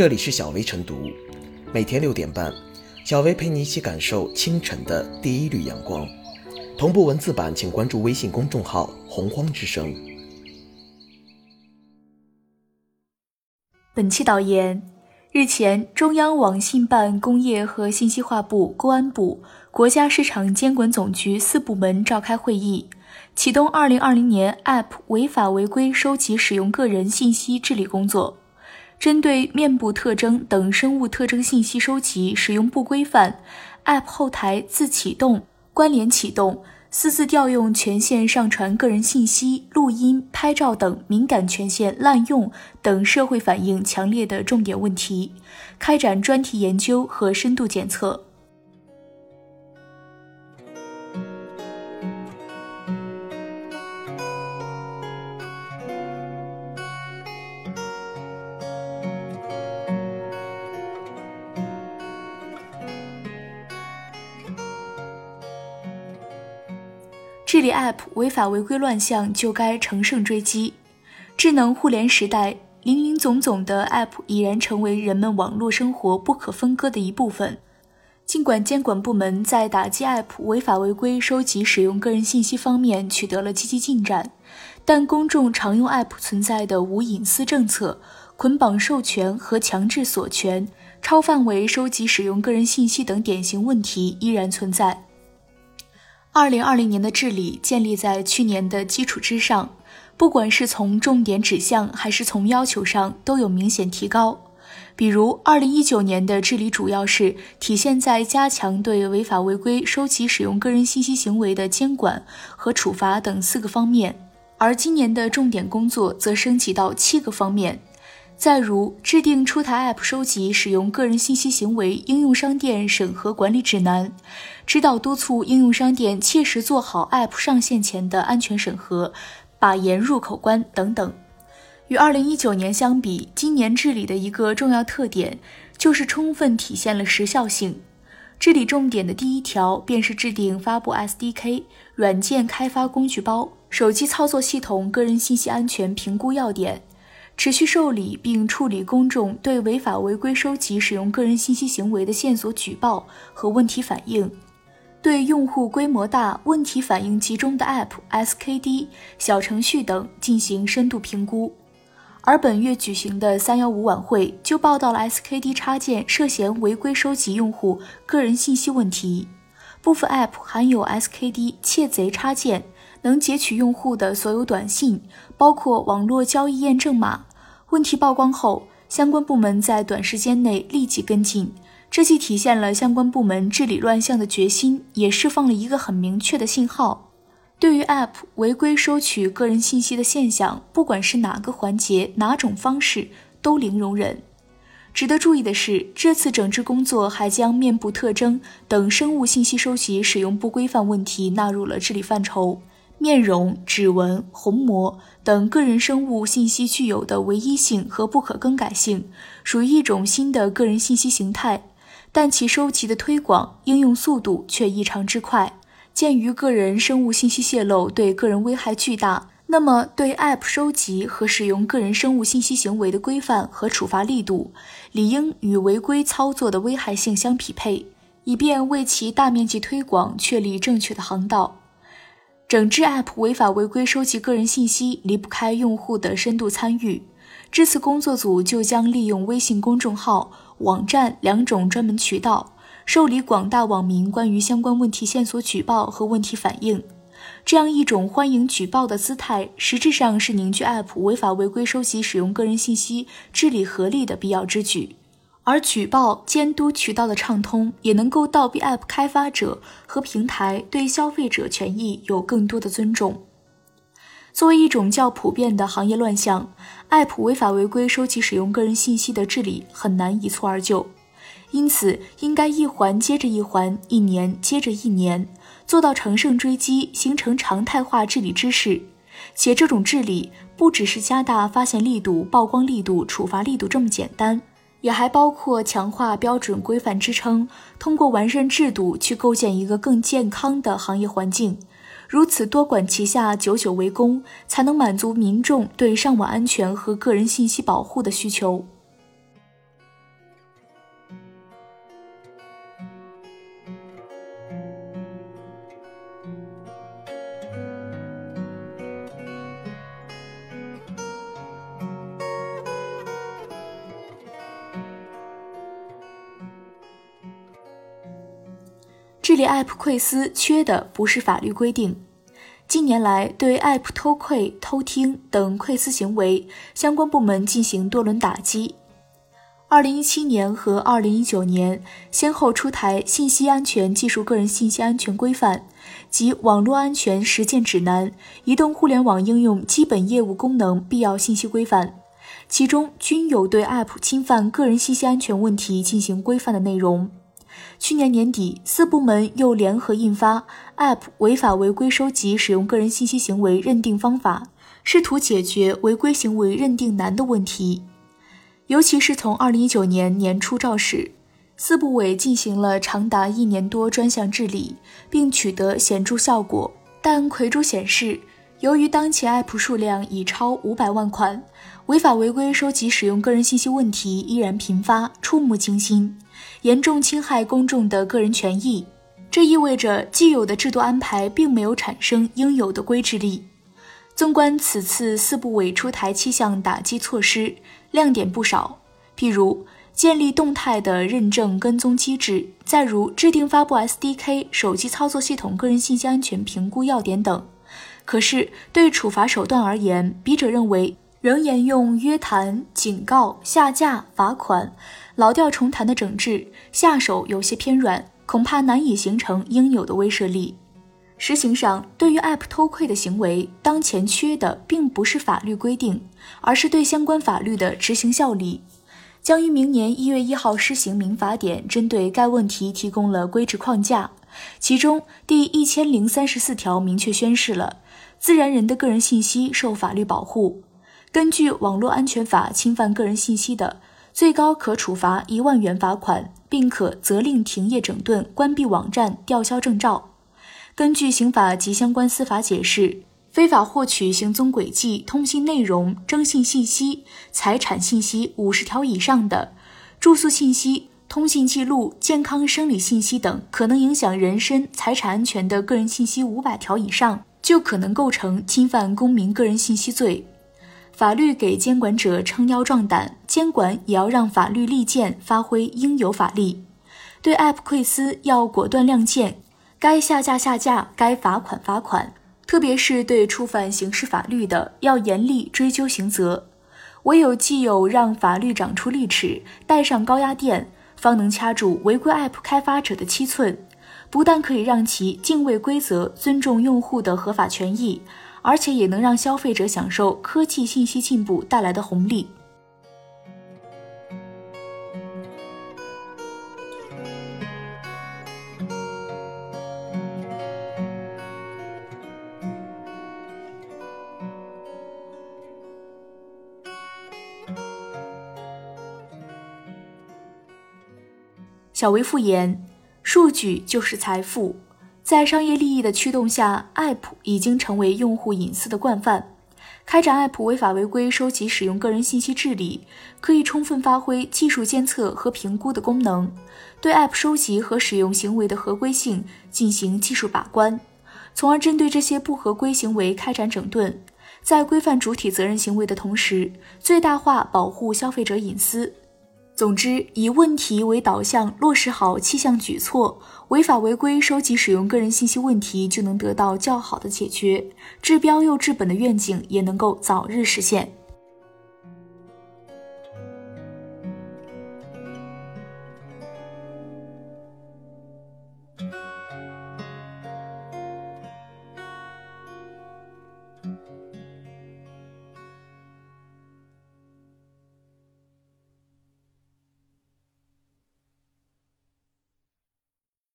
这里是小薇晨读，每天六点半，小薇陪你一起感受清晨的第一缕阳光。同步文字版，请关注微信公众号“洪荒之声”。本期导言：日前，中央网信办、工业和信息化部、公安部、国家市场监管总局四部门召开会议。启动二零二零年 App 违法违规收集使用个人信息治理工作，针对面部特征等生物特征信息收集使用不规范，App 后台自启动、关联启动、私自调用权限上传个人信息、录音、拍照等敏感权限滥用等社会反映强烈的重点问题，开展专题研究和深度检测。治理 App 违法违规乱象就该乘胜追击。智能互联时代，林林总总的 App 已然成为人们网络生活不可分割的一部分。尽管监管部门在打击 App 违法违规收集使用个人信息方面取得了积极进展，但公众常用 App 存在的无隐私政策、捆绑授权和强制锁权、超范围收集使用个人信息等典型问题依然存在。二零二零年的治理建立在去年的基础之上，不管是从重点指向还是从要求上，都有明显提高。比如，二零一九年的治理主要是体现在加强对违法违规收集使用个人信息行为的监管和处罚等四个方面，而今年的重点工作则升级到七个方面。再如，制定出台 App 收集使用个人信息行为应用商店审核管理指南，指导督促应用商店切实做好 App 上线前的安全审核，把严入口关等等。与2019年相比，今年治理的一个重要特点就是充分体现了时效性。治理重点的第一条便是制定发布 SDK 软件开发工具包、手机操作系统个人信息安全评估要点。持续受理并处理公众对违法违规收集使用个人信息行为的线索举报和问题反映，对用户规模大、问题反应集中的 App、SKD、小程序等进行深度评估。而本月举行的三幺五晚会就报道了 SKD 插件涉嫌违规收集用户个人信息问题，部分 App 含有 SKD 窃贼插件，能截取用户的所有短信，包括网络交易验证码。问题曝光后，相关部门在短时间内立即跟进，这既体现了相关部门治理乱象的决心，也释放了一个很明确的信号：对于 App 违规收取个人信息的现象，不管是哪个环节、哪种方式，都零容忍。值得注意的是，这次整治工作还将面部特征等生物信息收集使用不规范问题纳入了治理范畴。面容、指纹、虹膜等个人生物信息具有的唯一性和不可更改性，属于一种新的个人信息形态，但其收集的推广、应用速度却异常之快。鉴于个人生物信息泄露对个人危害巨大，那么对 App 收集和使用个人生物信息行为的规范和处罚力度，理应与违规操作的危害性相匹配，以便为其大面积推广确立正确的航道。整治 App 违法违规收集个人信息离不开用户的深度参与，这次工作组就将利用微信公众号、网站两种专门渠道，受理广大网民关于相关问题线索举报和问题反映。这样一种欢迎举报的姿态，实质上是凝聚 App 违法违规收集使用个人信息治理合力的必要之举。而举报监督渠道的畅通，也能够倒逼 App 开发者和平台对消费者权益有更多的尊重。作为一种较普遍的行业乱象，App 违法违规收集使用个人信息的治理很难一蹴而就，因此应该一环接着一环，一年接着一年，做到乘胜追击，形成常态化治理之势。且这种治理不只是加大发现力度、曝光力度、处罚力度这么简单。也还包括强化标准规范支撑，通过完善制度去构建一个更健康的行业环境。如此多管齐下，久久为功，才能满足民众对上网安全和个人信息保护的需求。对 App 窥私缺的不是法律规定。近年来，对 App 偷窥、偷听等窥私行为，相关部门进行多轮打击。二零一七年和二零一九年，先后出台《信息安全技术个人信息安全规范》及《网络安全实践指南》《移动互联网应用基本业务功能必要信息规范》，其中均有对 App 侵犯个人信息安全问题进行规范的内容。去年年底，四部门又联合印发《App 违法违规收集使用个人信息行为认定方法》，试图解决违规行为认定难的问题。尤其是从二零一九年年初肇始，四部委进行了长达一年多专项治理，并取得显著效果。但魁珠显示，由于当前 App 数量已超五百万款，违法违规收集使用个人信息问题依然频发，触目惊心，严重侵害公众的个人权益。这意味着既有的制度安排并没有产生应有的规制力。纵观此次四部委出台七项打击措施。亮点不少，譬如建立动态的认证跟踪机制，再如制定发布 SDK 手机操作系统个人信息安全评估要点等。可是对处罚手段而言，笔者认为仍沿用约谈、警告、下架、罚款、老调重弹的整治，下手有些偏软，恐怕难以形成应有的威慑力。实行上，对于 App 偷窥的行为，当前缺的并不是法律规定，而是对相关法律的执行效力。将于明年一月一号施行民法典，针对该问题提供了规制框架。其中第一千零三十四条明确宣示了自然人的个人信息受法律保护。根据网络安全法，侵犯个人信息的，最高可处罚一万元罚款，并可责令停业整顿、关闭网站、吊销证照。根据刑法及相关司法解释，非法获取行踪轨迹、通信内容、征信信息、财产信息五十条以上的，住宿信息、通信记录、健康生理信息等可能影响人身、财产安全的个人信息五百条以上，就可能构成侵犯公民个人信息罪。法律给监管者撑腰壮胆，监管也要让法律利剑发挥应有法力。对 App 窥私要果断亮剑。该下架下架，该罚款罚款，特别是对触犯刑事法律的，要严厉追究刑责。唯有既有让法律长出利齿，带上高压电，方能掐住违规 App 开发者的七寸。不但可以让其敬畏规则、尊重用户的合法权益，而且也能让消费者享受科技信息进步带来的红利。小维复言，数据就是财富。在商业利益的驱动下，App 已经成为用户隐私的惯犯。开展 App 违法违规收集使用个人信息治理，可以充分发挥技术监测和评估的功能，对 App 收集和使用行为的合规性进行技术把关，从而针对这些不合规行为开展整顿，在规范主体责任行为的同时，最大化保护消费者隐私。总之，以问题为导向，落实好气象举措，违法违规收集使用个人信息问题就能得到较好的解决，治标又治本的愿景也能够早日实现。